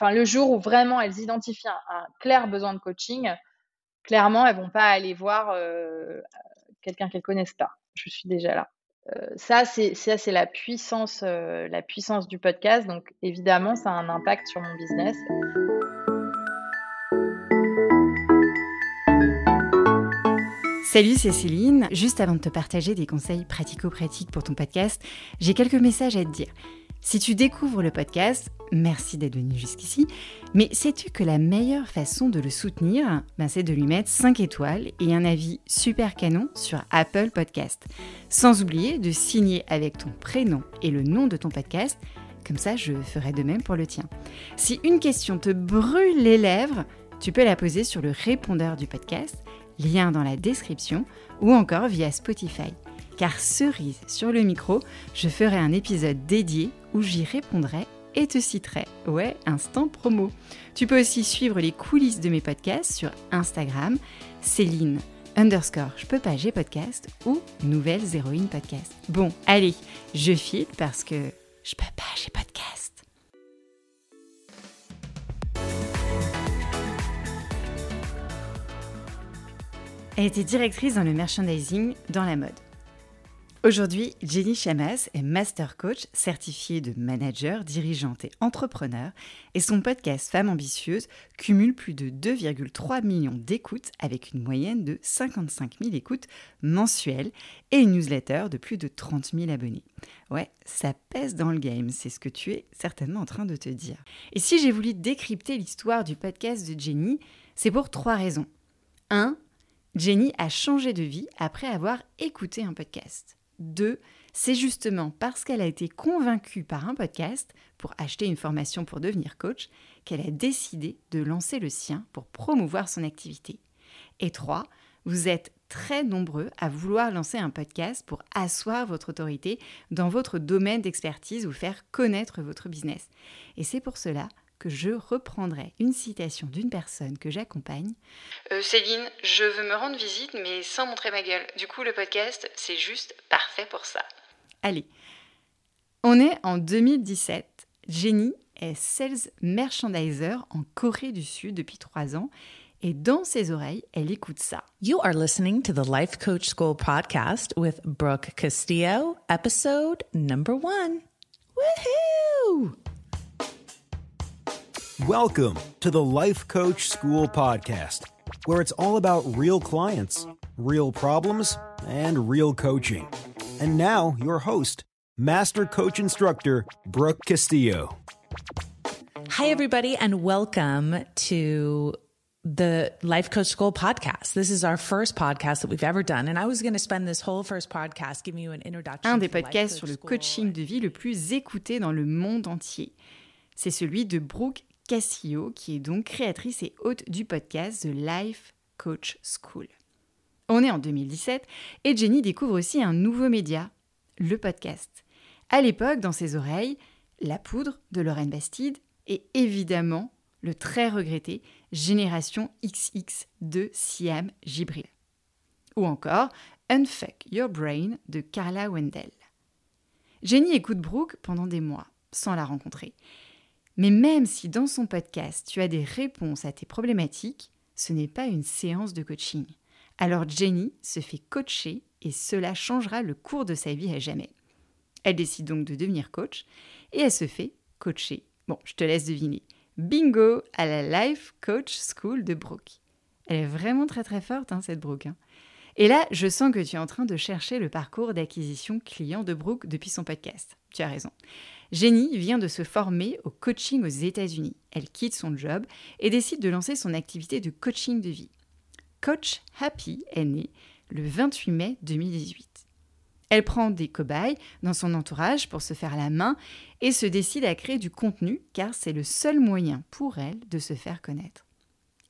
enfin, le jour où vraiment elles identifient un, clair besoin de coaching, clairement, elles vont pas aller voir quelqu'un qu'elles connaissent pas. Je suis déjà là. ça, c'est ça, c'est la puissance, la puissance du podcast. Donc, évidemment, ça a un impact sur mon business. Salut, c'est Céline. Juste avant de te partager des conseils pratico-pratiques pour ton podcast, j'ai quelques messages à te dire. Si tu découvres le podcast, merci d'être venu jusqu'ici, mais sais-tu que la meilleure façon de le soutenir, ben, c'est de lui mettre 5 étoiles et un avis super canon sur Apple Podcast. Sans oublier de signer avec ton prénom et le nom de ton podcast, comme ça je ferai de même pour le tien. Si une question te brûle les lèvres, tu peux la poser sur le répondeur du podcast lien dans la description, ou encore via Spotify. Car cerise sur le micro, je ferai un épisode dédié où j'y répondrai et te citerai. Ouais, instant promo. Tu peux aussi suivre les coulisses de mes podcasts sur Instagram, Céline underscore je peux pas j'ai podcast ou Nouvelles Héroïnes Podcast. Bon, allez, je file parce que je peux pas j'ai podcast. Elle était directrice dans le merchandising dans la mode. Aujourd'hui, Jenny Chamas est master coach certifiée de manager, dirigeante et entrepreneur et son podcast Femmes ambitieuses cumule plus de 2,3 millions d'écoutes avec une moyenne de 55 000 écoutes mensuelles et une newsletter de plus de 30 000 abonnés. Ouais, ça pèse dans le game, c'est ce que tu es certainement en train de te dire. Et si j'ai voulu décrypter l'histoire du podcast de Jenny, c'est pour trois raisons. 1. Jenny a changé de vie après avoir écouté un podcast. Deux, c'est justement parce qu'elle a été convaincue par un podcast pour acheter une formation pour devenir coach qu'elle a décidé de lancer le sien pour promouvoir son activité. Et trois, vous êtes très nombreux à vouloir lancer un podcast pour asseoir votre autorité dans votre domaine d'expertise ou faire connaître votre business. Et c'est pour cela que je reprendrai une citation d'une personne que j'accompagne. Euh, Céline, je veux me rendre visite mais sans montrer ma gueule. Du coup, le podcast, c'est juste parfait pour ça. Allez, on est en 2017. Jenny est sales merchandiser en Corée du Sud depuis trois ans et dans ses oreilles, elle écoute ça. You are listening to the Life Coach School podcast with Brooke Castillo, episode number one. Woohoo! Welcome to the Life Coach School podcast, where it's all about real clients, real problems, and real coaching. And now, your host, Master Coach Instructor Brooke Castillo. Hi, everybody, and welcome to the Life Coach School podcast. This is our first podcast that we've ever done. And I was going to spend this whole first podcast giving you an introduction. Un des podcasts sur le coaching de vie le plus écouté dans le monde entier. C'est celui de Brooke Cassio, qui est donc créatrice et hôte du podcast The Life Coach School. On est en 2017 et Jenny découvre aussi un nouveau média, le podcast. À l'époque, dans ses oreilles, La poudre de Lorraine Bastide et évidemment le très regretté Génération XX de Siam Gibril. Ou encore Unfuck Your Brain de Carla Wendell. Jenny écoute Brooke pendant des mois, sans la rencontrer. Mais même si dans son podcast, tu as des réponses à tes problématiques, ce n'est pas une séance de coaching. Alors Jenny se fait coacher et cela changera le cours de sa vie à jamais. Elle décide donc de devenir coach et elle se fait coacher. Bon, je te laisse deviner. Bingo à la Life Coach School de Brooke. Elle est vraiment très très forte, hein, cette Brooke. Hein. Et là, je sens que tu es en train de chercher le parcours d'acquisition client de Brooke depuis son podcast. Tu as raison. Jenny vient de se former au coaching aux États-Unis. Elle quitte son job et décide de lancer son activité de coaching de vie. Coach Happy est née le 28 mai 2018. Elle prend des cobayes dans son entourage pour se faire la main et se décide à créer du contenu car c'est le seul moyen pour elle de se faire connaître.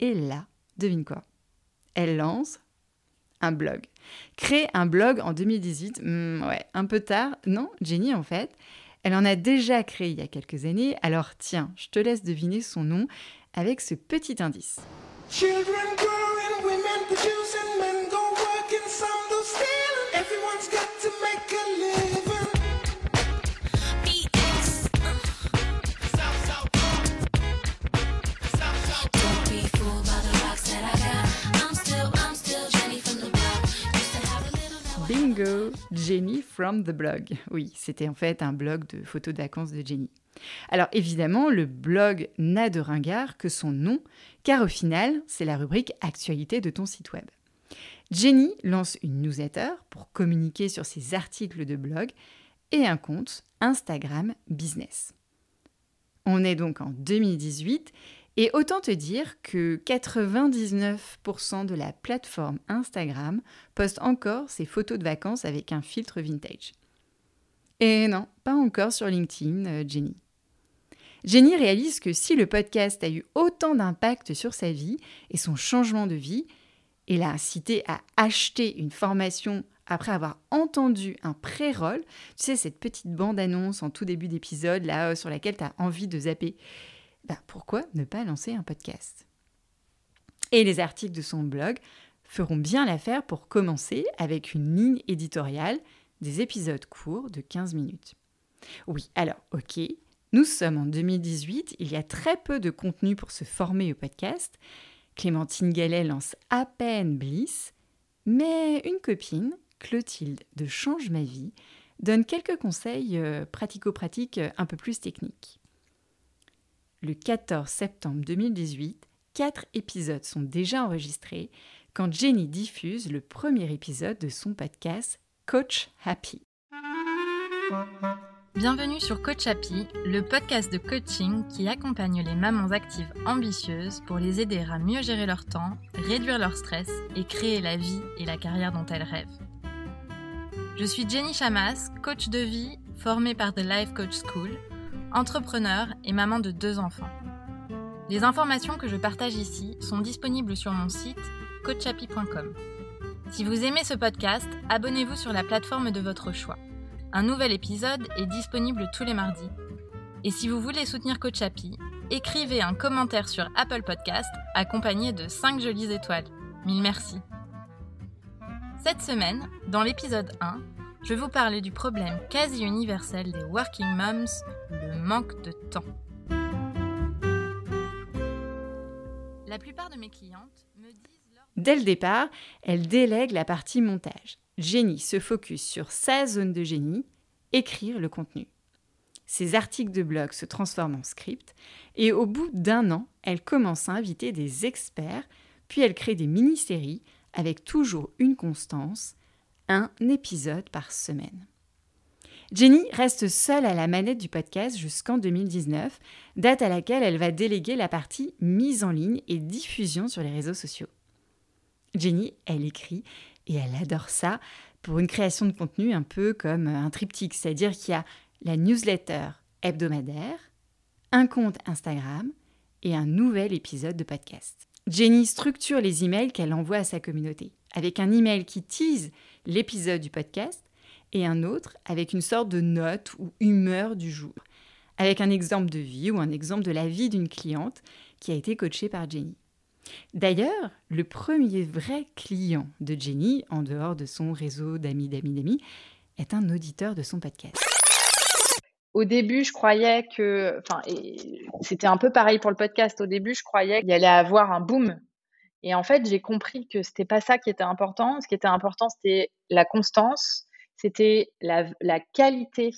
Et là, devine quoi? Elle lance un blog. Créer un blog en 2018, hmm, ouais, un peu tard. Non, Jenny en fait, elle en a déjà créé il y a quelques années, alors tiens, je te laisse deviner son nom avec ce petit indice. Jenny from the blog. Oui, c'était en fait un blog de photos de vacances de Jenny. Alors évidemment, le blog n'a de ringard que son nom, car au final, c'est la rubrique Actualité de ton site web. Jenny lance une newsletter pour communiquer sur ses articles de blog et un compte Instagram Business. On est donc en 2018 et autant te dire que 99% de la plateforme Instagram poste encore ses photos de vacances avec un filtre vintage. Et non, pas encore sur LinkedIn, euh, Jenny. Jenny réalise que si le podcast a eu autant d'impact sur sa vie et son changement de vie, et l'a incité à acheter une formation après avoir entendu un pré-roll, tu sais, cette petite bande-annonce en tout début d'épisode, là, euh, sur laquelle tu as envie de zapper, bah, pourquoi ne pas lancer un podcast? Et les articles de son blog feront bien l'affaire pour commencer avec une ligne éditoriale, des épisodes courts de 15 minutes. Oui, alors, ok, nous sommes en 2018, il y a très peu de contenu pour se former au podcast. Clémentine Gallet lance à peine Bliss, mais une copine, Clotilde de Change ma vie, donne quelques conseils euh, pratico-pratiques euh, un peu plus techniques. Le 14 septembre 2018, quatre épisodes sont déjà enregistrés quand Jenny diffuse le premier épisode de son podcast Coach Happy. Bienvenue sur Coach Happy, le podcast de coaching qui accompagne les mamans actives ambitieuses pour les aider à mieux gérer leur temps, réduire leur stress et créer la vie et la carrière dont elles rêvent. Je suis Jenny Chamas, coach de vie formée par The Life Coach School, entrepreneur et maman de deux enfants. Les informations que je partage ici sont disponibles sur mon site coachhappy.com. Si vous aimez ce podcast, abonnez-vous sur la plateforme de votre choix. Un nouvel épisode est disponible tous les mardis. Et si vous voulez soutenir Coach Happy, écrivez un commentaire sur Apple Podcast accompagné de 5 jolies étoiles. Mille merci. Cette semaine, dans l'épisode 1, je vous parler du problème quasi universel des working moms, le manque de temps. La plupart de mes clientes me disent... Dès le départ, elles délèguent la partie montage génie se focus sur sa zone de génie, écrire le contenu. Ses articles de blog se transforment en script et au bout d'un an, elle commence à inviter des experts, puis elle crée des mini-séries avec toujours une constance, un épisode par semaine. Jenny reste seule à la manette du podcast jusqu'en 2019, date à laquelle elle va déléguer la partie mise en ligne et diffusion sur les réseaux sociaux. Jenny, elle écrit et elle adore ça pour une création de contenu un peu comme un triptyque, c'est-à-dire qu'il y a la newsletter hebdomadaire, un compte Instagram et un nouvel épisode de podcast. Jenny structure les emails qu'elle envoie à sa communauté, avec un email qui tease l'épisode du podcast et un autre avec une sorte de note ou humeur du jour, avec un exemple de vie ou un exemple de la vie d'une cliente qui a été coachée par Jenny. D'ailleurs, le premier vrai client de Jenny, en dehors de son réseau d'amis, d'amis, d'amis, est un auditeur de son podcast. Au début, je croyais que, enfin, c'était un peu pareil pour le podcast. Au début, je croyais qu'il allait avoir un boom. Et en fait, j'ai compris que c'était pas ça qui était important. Ce qui était important, c'était la constance, c'était la, la qualité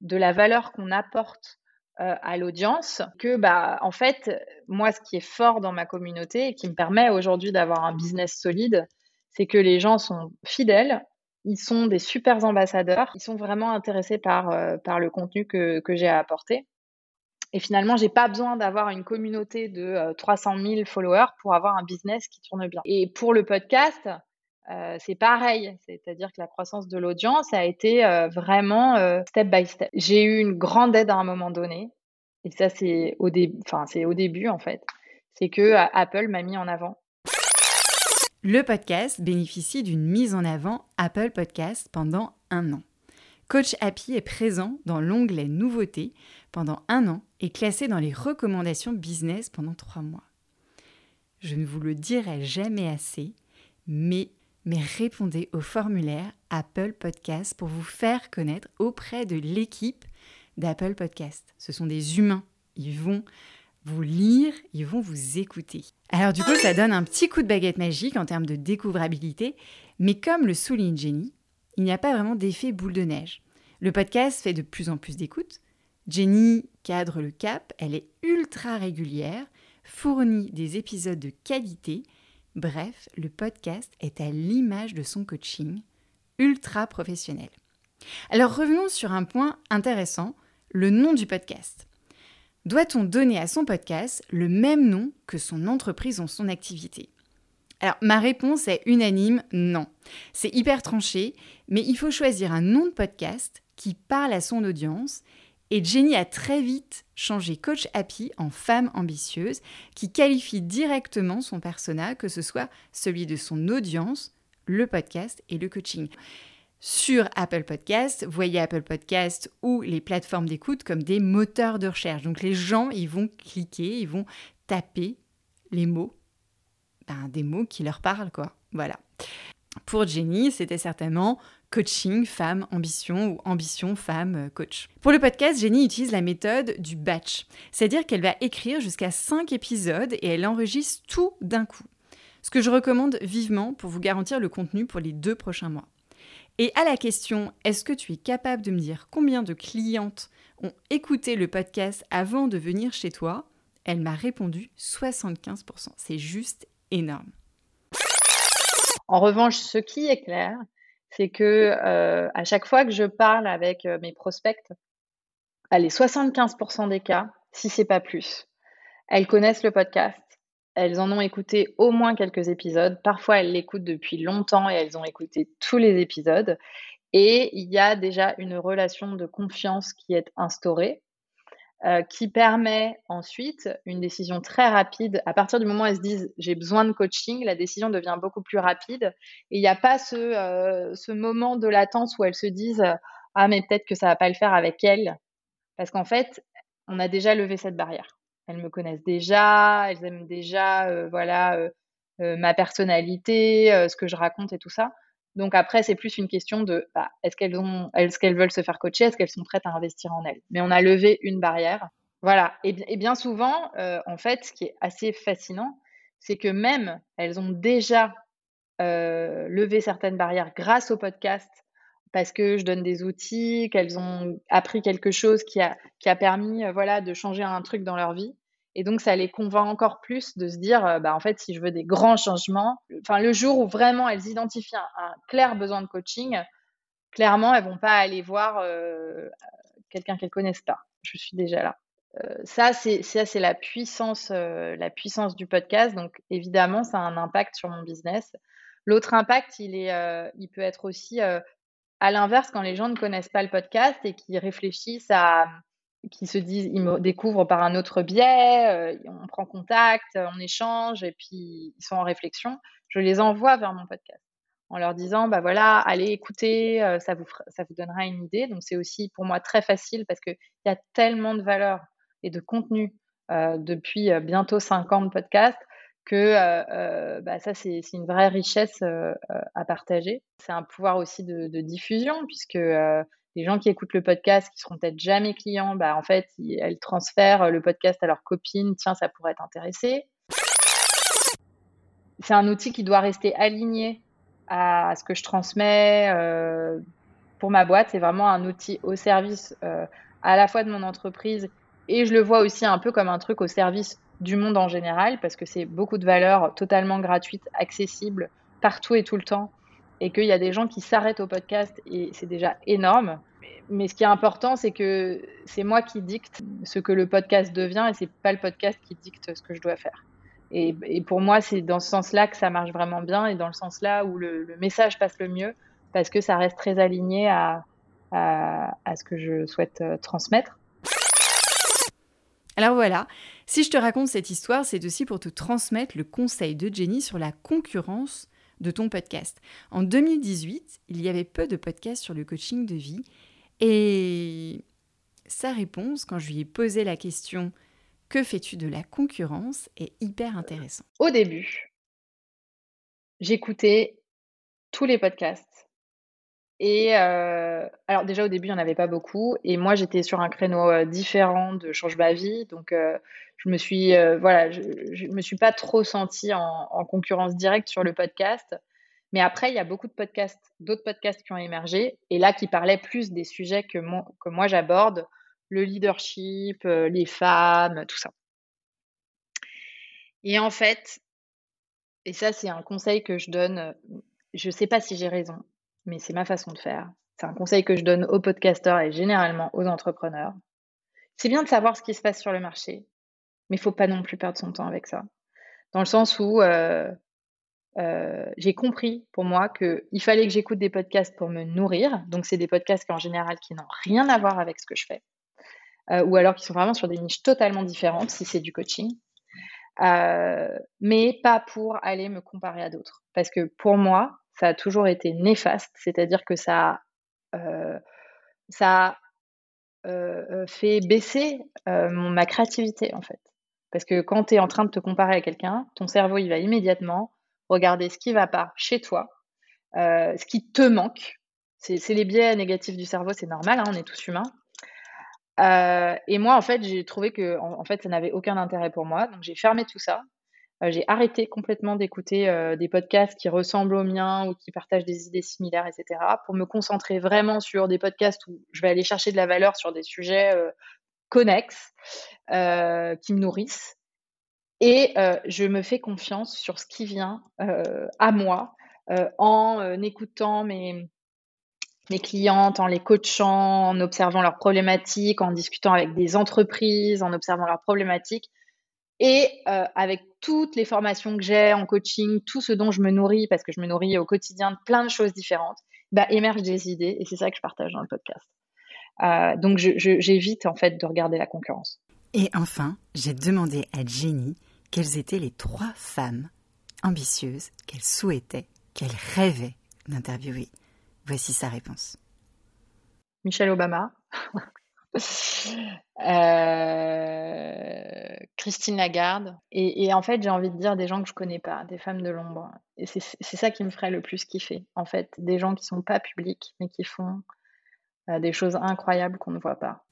de la valeur qu'on apporte euh, à l'audience que bah en fait moi ce qui est fort dans ma communauté et qui me permet aujourd'hui d'avoir un business solide c'est que les gens sont fidèles ils sont des super ambassadeurs ils sont vraiment intéressés par euh, par le contenu que, que j'ai à apporter. Et finalement j'ai pas besoin d'avoir une communauté de 300 euh, 000 followers pour avoir un business qui tourne bien. Et pour le podcast c'est pareil, c'est-à-dire que la croissance de l'audience a été vraiment step by step. J'ai eu une grande aide à un moment donné, et ça c'est au, au début en fait, c'est que Apple m'a mis en avant. Le podcast bénéficie d'une mise en avant Apple Podcast pendant un an. Coach Happy est présent dans l'onglet Nouveautés pendant un an et classé dans les recommandations business pendant trois mois. Je ne vous le dirai jamais assez, mais mais répondez au formulaire Apple Podcast pour vous faire connaître auprès de l'équipe d'Apple Podcast. Ce sont des humains. Ils vont vous lire, ils vont vous écouter. Alors du coup, ça donne un petit coup de baguette magique en termes de découvrabilité, mais comme le souligne Jenny, il n'y a pas vraiment d'effet boule de neige. Le podcast fait de plus en plus d'écoutes. Jenny cadre le cap, elle est ultra régulière, fournit des épisodes de qualité. Bref, le podcast est à l'image de son coaching, ultra professionnel. Alors revenons sur un point intéressant, le nom du podcast. Doit-on donner à son podcast le même nom que son entreprise ou son activité? Alors, ma réponse est unanime, non. C'est hyper tranché, mais il faut choisir un nom de podcast qui parle à son audience. Et Jenny a très vite changé Coach Happy en femme ambitieuse qui qualifie directement son persona, que ce soit celui de son audience, le podcast et le coaching sur Apple Podcast. Voyez Apple Podcast ou les plateformes d'écoute comme des moteurs de recherche. Donc les gens, ils vont cliquer, ils vont taper les mots, ben, des mots qui leur parlent, quoi. Voilà. Pour Jenny, c'était certainement coaching, femme, ambition ou ambition, femme, euh, coach. Pour le podcast, Jenny utilise la méthode du batch, c'est-à-dire qu'elle va écrire jusqu'à 5 épisodes et elle enregistre tout d'un coup. Ce que je recommande vivement pour vous garantir le contenu pour les deux prochains mois. Et à la question est-ce que tu es capable de me dire combien de clientes ont écouté le podcast avant de venir chez toi? Elle m'a répondu 75%. C'est juste énorme. En revanche, ce qui est clair, c'est que euh, à chaque fois que je parle avec euh, mes prospects, allez, 75% des cas, si c'est pas plus, elles connaissent le podcast, elles en ont écouté au moins quelques épisodes. Parfois, elles l'écoutent depuis longtemps et elles ont écouté tous les épisodes. Et il y a déjà une relation de confiance qui est instaurée, euh, qui permet ensuite une décision très rapide. À partir du moment où elles se disent j'ai besoin de coaching, la décision devient beaucoup plus rapide. Et il n'y a pas ce, euh, moment de latence où elles se disent ah mais peut-être que ça va pas le faire avec elles, parce qu'en fait on a déjà levé cette barrière elles me connaissent déjà, elles aiment déjà, euh, voilà, ma personnalité, ce que je raconte et tout ça. Donc après, c'est plus une question de bah, est-ce qu'elles ont, est-ce veulent se faire coacher, est-ce qu'elles sont prêtes à investir en elles? Mais on a levé une barrière, voilà. Et, bien souvent, en fait, ce qui est assez fascinant, c'est que même elles ont déjà levé certaines barrières grâce au podcast parce que je donne des outils, qu'elles ont appris quelque chose qui a, qui a permis euh, voilà, de changer un truc dans leur vie. Et donc, ça les convainc encore plus de se dire, euh, bah, en fait, si je veux des grands changements, enfin, le jour où vraiment elles identifient un, clair besoin de coaching, clairement, elles vont pas aller voir euh, quelqu'un qu'elles connaissent pas. Je suis déjà là. ça, c'est ça, c'est la puissance, du podcast. Donc, évidemment, ça a un impact sur mon business. L'autre impact, il il peut être aussi à l'inverse, quand les gens ne connaissent pas le podcast et qui réfléchissent à, qui se disent, ils me découvrent par un autre biais, euh, on prend contact, on échange et puis ils sont en réflexion, je les envoie vers mon podcast en leur disant, bah voilà, allez écouter, euh, ça vous, ça vous donnera une idée. Donc c'est aussi pour moi très facile parce qu'il y a tellement de valeur et de contenu euh, depuis bientôt cinq ans de podcast que euh, euh, bah, ça, c'est une vraie richesse euh, à partager. C'est un pouvoir aussi de, diffusion, puisque les gens qui écoutent le podcast, qui seront peut-être jamais clients, bah, en fait, elles transfèrent le podcast à leur copine, tiens, ça pourrait t'intéresser. C'est un outil qui doit rester aligné à ce que je transmets pour ma boîte. C'est vraiment un outil au service à la fois de mon entreprise et je le vois aussi un peu comme un truc au service du monde en général, parce que c'est beaucoup de valeurs totalement gratuites, accessibles partout et tout le temps, et qu'il y a des gens qui s'arrêtent au podcast, et c'est déjà énorme. Mais ce qui est important, c'est que c'est moi qui dicte ce que le podcast devient, et c'est pas le podcast qui dicte ce que je dois faire. Et, pour moi, c'est dans ce sens-là que ça marche vraiment bien, et dans le sens-là où le, message passe le mieux, parce que ça reste très aligné à, ce que je souhaite euh, transmettre. Alors voilà, si je te raconte cette histoire, c'est aussi pour te transmettre le conseil de Jenny sur la concurrence de ton podcast. En 2018, il y avait peu de podcasts sur le coaching de vie et sa réponse, quand je lui ai posé la question Que fais-tu de la concurrence? est hyper intéressant. Au début, j'écoutais tous les podcasts et euh, alors déjà au début, il n'y en avait pas beaucoup. Et moi, j'étais sur un créneau euh, différent de Change ma vie. Donc, euh, je me suis, voilà, je, me suis pas trop sentie en, concurrence directe sur le podcast. Mais après, il y a beaucoup de podcasts, d'autres podcasts qui ont émergé, et là qui parlaient plus des sujets que, que moi j'aborde, le leadership, les femmes, tout ça. Et en fait, et ça c'est un conseil que je donne, je ne sais pas si j'ai raison, mais c'est ma façon de faire. C'est un conseil que je donne aux podcasteurs et généralement aux entrepreneurs. C'est bien de savoir ce qui se passe sur le marché, mais il faut pas non plus perdre son temps avec ça. Dans le sens où euh, euh, j'ai compris pour moi qu'il fallait que j'écoute des podcasts pour me nourrir. Donc, c'est des podcasts qui, en général, qui n'ont rien à voir avec ce que je fais. Euh, ou alors qui sont vraiment sur des niches totalement différentes si c'est du coaching. mais pas pour aller me comparer à d'autres. Parce que pour moi, ça a toujours été néfaste, c'est-à-dire que ça, ça a fait baisser ma créativité en fait. Parce que quand tu es en train de te comparer à quelqu'un, ton cerveau, il va immédiatement regarder ce qui va pas chez toi, euh, ce qui te manque. C'est les biais négatifs du cerveau, c'est normal, hein, on est tous humains. Euh, et moi, en fait, j'ai trouvé que en, fait, ça n'avait aucun intérêt pour moi. Donc, j'ai fermé tout ça. Euh, j'ai arrêté complètement d'écouter des podcasts qui ressemblent aux miens ou qui partagent des idées similaires, etc., pour me concentrer vraiment sur des podcasts où je vais aller chercher de la valeur sur des sujets connexes, euh, qui me nourrissent. Et euh, je me fais confiance sur ce qui vient euh, à moi en écoutant mes, mes clientes, en les coachant, en observant leurs problématiques, en discutant avec des entreprises, en observant leurs problématiques. Et avec toutes les formations que j'ai en coaching, tout ce dont je me nourris, parce que je me nourris au quotidien de plein de choses différentes, bah, émergent des idées et c'est ça que je partage dans le podcast. Euh, donc j'évite en fait de regarder la concurrence. Et enfin, j'ai demandé à Jenny quelles étaient les trois femmes ambitieuses qu'elle souhaitait, qu'elle rêvait d'interviewer. Voici sa réponse. Michelle Obama. Euh, Christine Lagarde. Et, en fait, j'ai envie de dire des gens que je connais pas, des femmes de l'ombre. Et c'est ça qui me ferait le plus kiffer. En fait, des gens qui sont pas publics, mais qui font des choses incroyables qu'on ne voit pas.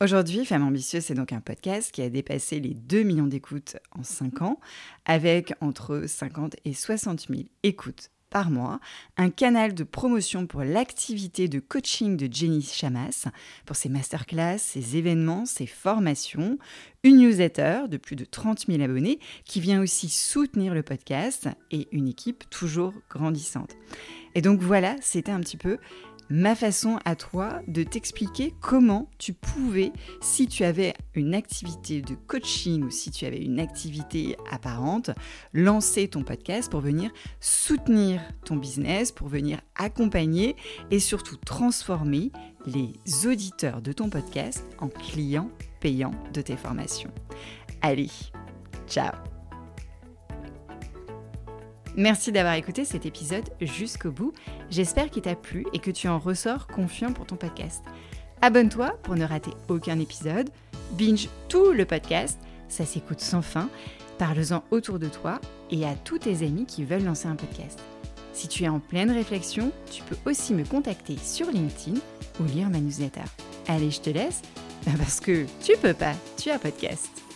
Aujourd'hui, Femme Ambitieuse, c'est donc un podcast qui a dépassé les 2 millions d'écoutes en 5 ans, avec entre 50 et 60 000 écoutes par mois, un canal de promotion pour l'activité de coaching de Jenny Chamas, pour ses masterclass, ses événements, ses formations, une newsletter de plus de 30 000 abonnés qui vient aussi soutenir le podcast et une équipe toujours grandissante. Et donc voilà, c'était un petit peu ma façon à toi de t'expliquer comment tu pouvais, si tu avais une activité de coaching ou si tu avais une activité apparente, lancer ton podcast pour venir soutenir ton business, pour venir accompagner et surtout transformer les auditeurs de ton podcast en clients payants de tes formations. Allez, ciao Merci d'avoir écouté cet épisode jusqu'au bout. J'espère qu'il t'a plu et que tu en ressors confiant pour ton podcast. Abonne-toi pour ne rater aucun épisode. Binge tout le podcast, ça s'écoute sans fin. Parle-en autour de toi et à tous tes amis qui veulent lancer un podcast. Si tu es en pleine réflexion, tu peux aussi me contacter sur LinkedIn ou lire ma newsletter. Allez, je te laisse, parce que tu peux pas, tu as podcast.